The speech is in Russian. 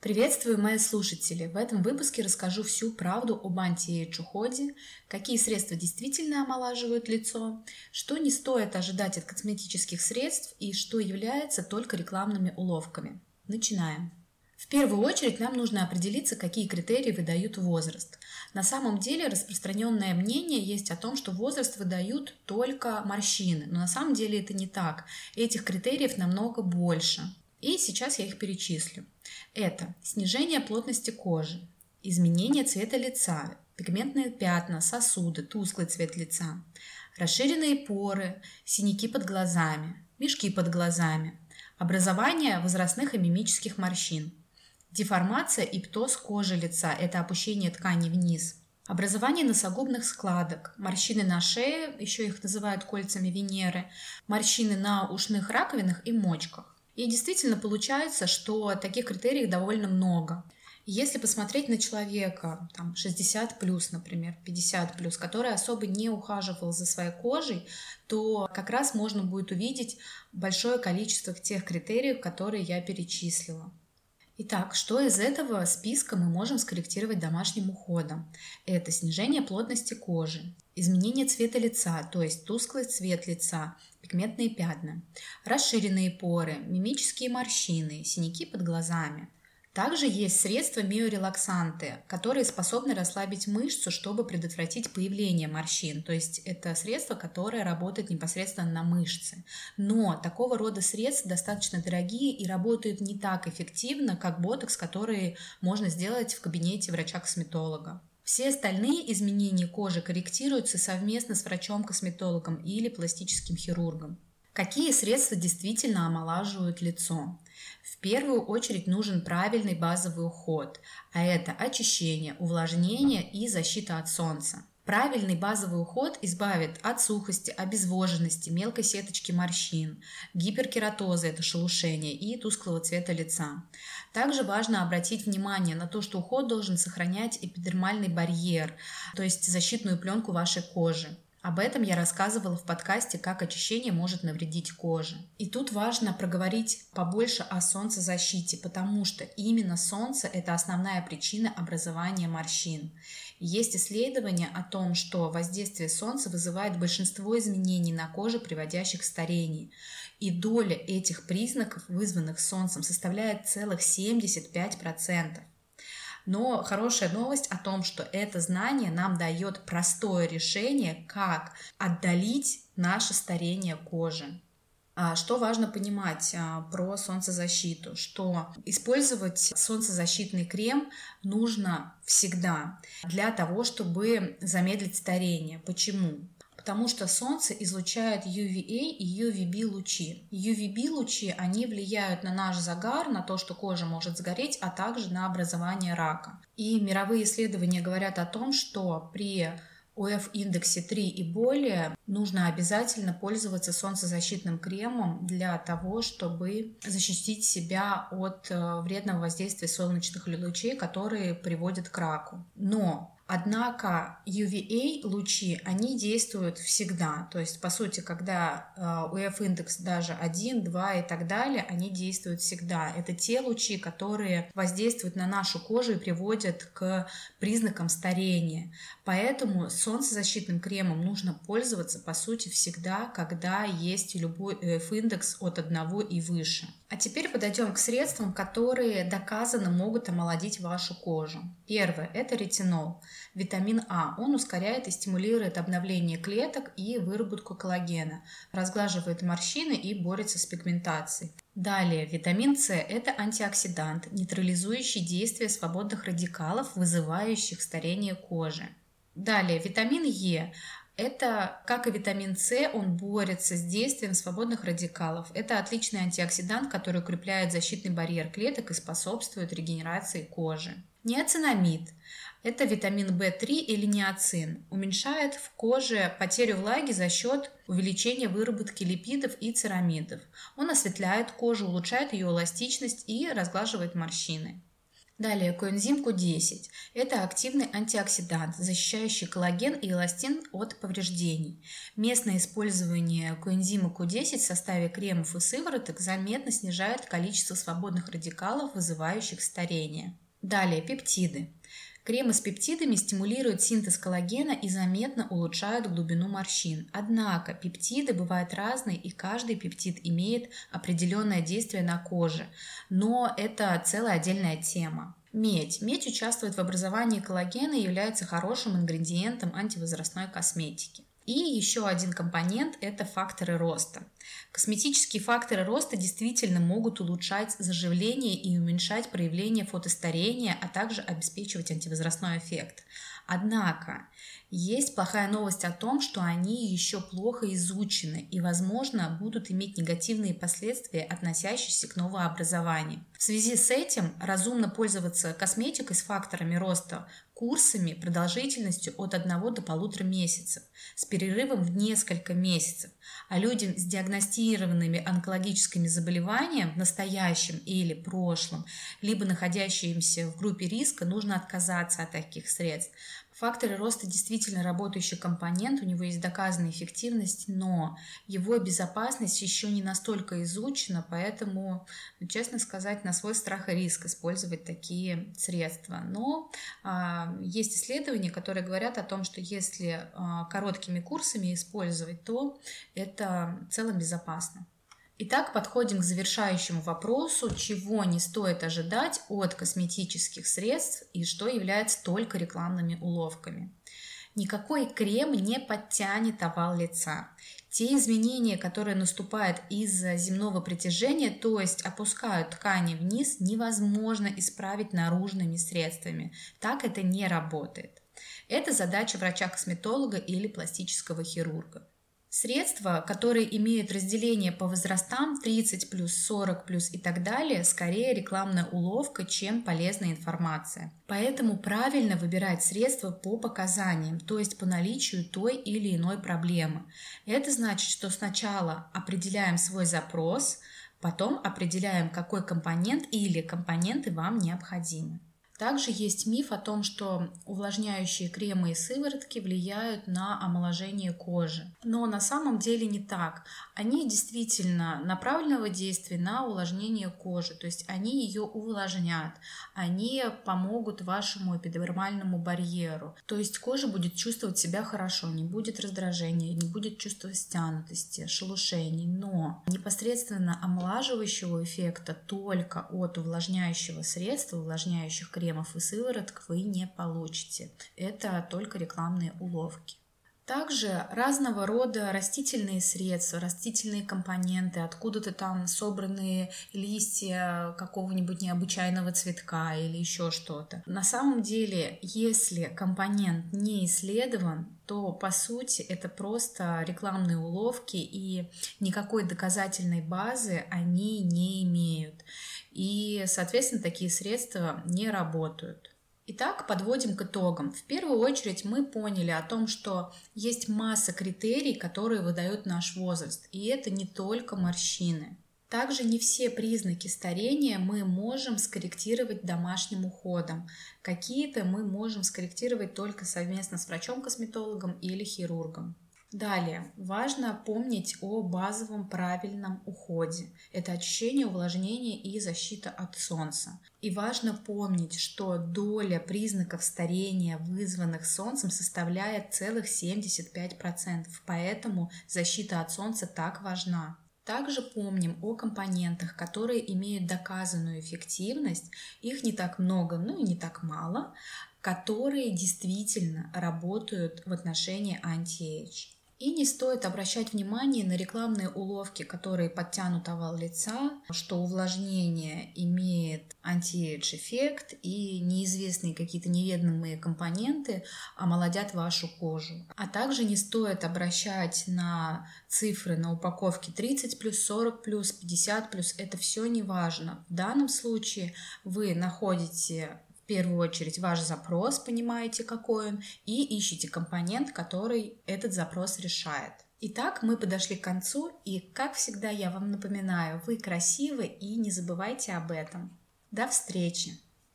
Приветствую, мои слушатели! В этом выпуске расскажу всю правду об anti-age уходе, какие средства действительно омолаживают лицо, что не стоит ожидать от косметических средств и что является только рекламными уловками. Начинаем. В первую очередь нам нужно определиться, какие критерии выдают возраст. На самом деле распространенное мнение есть о том, что возраст выдают только морщины, но на самом деле это не так. Этих критериев намного больше. И сейчас я их перечислю. Это снижение плотности кожи, изменение цвета лица, пигментные пятна, сосуды, тусклый цвет лица, расширенные поры, синяки под глазами, мешки под глазами, образование возрастных и мимических морщин, деформация и птоз кожи лица – это опущение ткани вниз, образование носогубных складок, морщины на шее, еще их называют кольцами Венеры, морщины на ушных раковинах и мочках. И действительно получается, что таких критериев довольно много. Если посмотреть на человека, там, 60 плюс, например, 50 плюс, который особо не ухаживал за своей кожей, то как раз можно будет увидеть большое количество тех критериев, которые я перечислила. Итак, что из этого списка мы можем скорректировать домашним уходом? Это снижение плотности кожи, изменение цвета лица, то есть тусклый цвет лица, пигментные пятна, расширенные поры, мимические морщины, синяки под глазами – также есть средства миорелаксанты, которые способны расслабить мышцу, чтобы предотвратить появление морщин. То есть это средство, которое работает непосредственно на мышцы. Но такого рода средства достаточно дорогие и работают не так эффективно, как ботокс, который можно сделать в кабинете врача-косметолога. Все остальные изменения кожи корректируются совместно с врачом-косметологом или пластическим хирургом. Какие средства действительно омолаживают лицо? В первую очередь нужен правильный базовый уход, а это очищение, увлажнение и защита от солнца. Правильный базовый уход избавит от сухости, обезвоженности, мелкой сеточки морщин, гиперкератоза – это шелушение и тусклого цвета лица. Также важно обратить внимание на то, что уход должен сохранять эпидермальный барьер, то есть защитную пленку вашей кожи. Об этом я рассказывала в подкасте «Как очищение может навредить коже». И тут важно проговорить побольше о солнцезащите, потому что именно солнце – это основная причина образования морщин. Есть исследования о том, что воздействие солнца вызывает большинство изменений на коже, приводящих к старению. И доля этих признаков, вызванных солнцем, составляет целых 75%. Но хорошая новость о том, что это знание нам дает простое решение, как отдалить наше старение кожи. А что важно понимать а, про солнцезащиту? Что использовать солнцезащитный крем нужно всегда для того, чтобы замедлить старение. Почему? Потому что Солнце излучает UVA и UVB лучи. UVB лучи, они влияют на наш загар, на то, что кожа может сгореть, а также на образование рака. И мировые исследования говорят о том, что при ОФ-индексе 3 и более нужно обязательно пользоваться солнцезащитным кремом для того, чтобы защитить себя от э, вредного воздействия солнечных лучей, которые приводят к раку. Но Однако UVA лучи, они действуют всегда. То есть, по сути, когда UF индекс даже 1, 2 и так далее, они действуют всегда. Это те лучи, которые воздействуют на нашу кожу и приводят к признакам старения. Поэтому солнцезащитным кремом нужно пользоваться, по сути, всегда, когда есть любой UF индекс от 1 и выше. А теперь подойдем к средствам, которые доказано могут омолодить вашу кожу. Первое – это ретинол. Витамин А. Он ускоряет и стимулирует обновление клеток и выработку коллагена, разглаживает морщины и борется с пигментацией. Далее, витамин С – это антиоксидант, нейтрализующий действие свободных радикалов, вызывающих старение кожи. Далее, витамин Е это, как и витамин С, он борется с действием свободных радикалов. Это отличный антиоксидант, который укрепляет защитный барьер клеток и способствует регенерации кожи. Неоцинамид – это витамин В3 или неоцин. Уменьшает в коже потерю влаги за счет увеличения выработки липидов и церамидов. Он осветляет кожу, улучшает ее эластичность и разглаживает морщины. Далее, коэнзим Q10. Это активный антиоксидант, защищающий коллаген и эластин от повреждений. Местное использование коэнзима Q10 в составе кремов и сывороток заметно снижает количество свободных радикалов, вызывающих старение. Далее, пептиды. Кремы с пептидами стимулируют синтез коллагена и заметно улучшают глубину морщин. Однако пептиды бывают разные, и каждый пептид имеет определенное действие на коже. Но это целая отдельная тема. Медь. Медь участвует в образовании коллагена и является хорошим ингредиентом антивозрастной косметики. И еще один компонент – это факторы роста. Косметические факторы роста действительно могут улучшать заживление и уменьшать проявление фотостарения, а также обеспечивать антивозрастной эффект. Однако есть плохая новость о том, что они еще плохо изучены и, возможно, будут иметь негативные последствия, относящиеся к новообразованию. В связи с этим разумно пользоваться косметикой с факторами роста курсами продолжительностью от 1 до полутора месяцев с перерывом в несколько месяцев, а людям с диагностированными онкологическими заболеваниями в настоящем или прошлом, либо находящимся в группе риска, нужно отказаться от таких средств, Факторы роста действительно работающий компонент, у него есть доказанная эффективность, но его безопасность еще не настолько изучена, поэтому, ну, честно сказать, на свой страх и риск использовать такие средства. Но а, есть исследования, которые говорят о том, что если а, короткими курсами использовать, то это в целом безопасно. Итак, подходим к завершающему вопросу, чего не стоит ожидать от косметических средств и что является только рекламными уловками. Никакой крем не подтянет овал лица. Те изменения, которые наступают из-за земного притяжения, то есть опускают ткани вниз, невозможно исправить наружными средствами. Так это не работает. Это задача врача-косметолога или пластического хирурга. Средства, которые имеют разделение по возрастам 30 плюс, 40 плюс и так далее, скорее рекламная уловка, чем полезная информация. Поэтому правильно выбирать средства по показаниям, то есть по наличию той или иной проблемы. Это значит, что сначала определяем свой запрос, потом определяем, какой компонент или компоненты вам необходимы. Также есть миф о том, что увлажняющие кремы и сыворотки влияют на омоложение кожи. Но на самом деле не так. Они действительно направленного действия на увлажнение кожи, то есть они ее увлажнят, они помогут вашему эпидермальному барьеру. То есть кожа будет чувствовать себя хорошо, не будет раздражения, не будет чувства стянутости, шелушений. Но непосредственно омолаживающего эффекта только от увлажняющего средства, увлажняющих кремов, кремов и сывороток вы не получите. Это только рекламные уловки. Также разного рода растительные средства, растительные компоненты, откуда-то там собранные листья какого-нибудь необычайного цветка или еще что-то. На самом деле, если компонент не исследован, то по сути это просто рекламные уловки и никакой доказательной базы они не имеют. И, соответственно, такие средства не работают. Итак, подводим к итогам. В первую очередь мы поняли о том, что есть масса критерий, которые выдают наш возраст. И это не только морщины. Также не все признаки старения мы можем скорректировать домашним уходом. Какие-то мы можем скорректировать только совместно с врачом-косметологом или хирургом. Далее, важно помнить о базовом правильном уходе. Это очищение, увлажнение и защита от солнца. И важно помнить, что доля признаков старения, вызванных солнцем, составляет целых 75%. Поэтому защита от солнца так важна. Также помним о компонентах, которые имеют доказанную эффективность. Их не так много, ну и не так мало, которые действительно работают в отношении anti-age. И не стоит обращать внимание на рекламные уловки, которые подтянут овал лица, что увлажнение имеет anti-age эффект и неизвестные какие-то неведомые компоненты омолодят вашу кожу. А также не стоит обращать на цифры на упаковке 30 плюс, 40 плюс, 50 плюс. Это все не важно. В данном случае вы находите первую очередь ваш запрос, понимаете, какой он, и ищите компонент, который этот запрос решает. Итак, мы подошли к концу, и, как всегда, я вам напоминаю, вы красивы и не забывайте об этом. До встречи!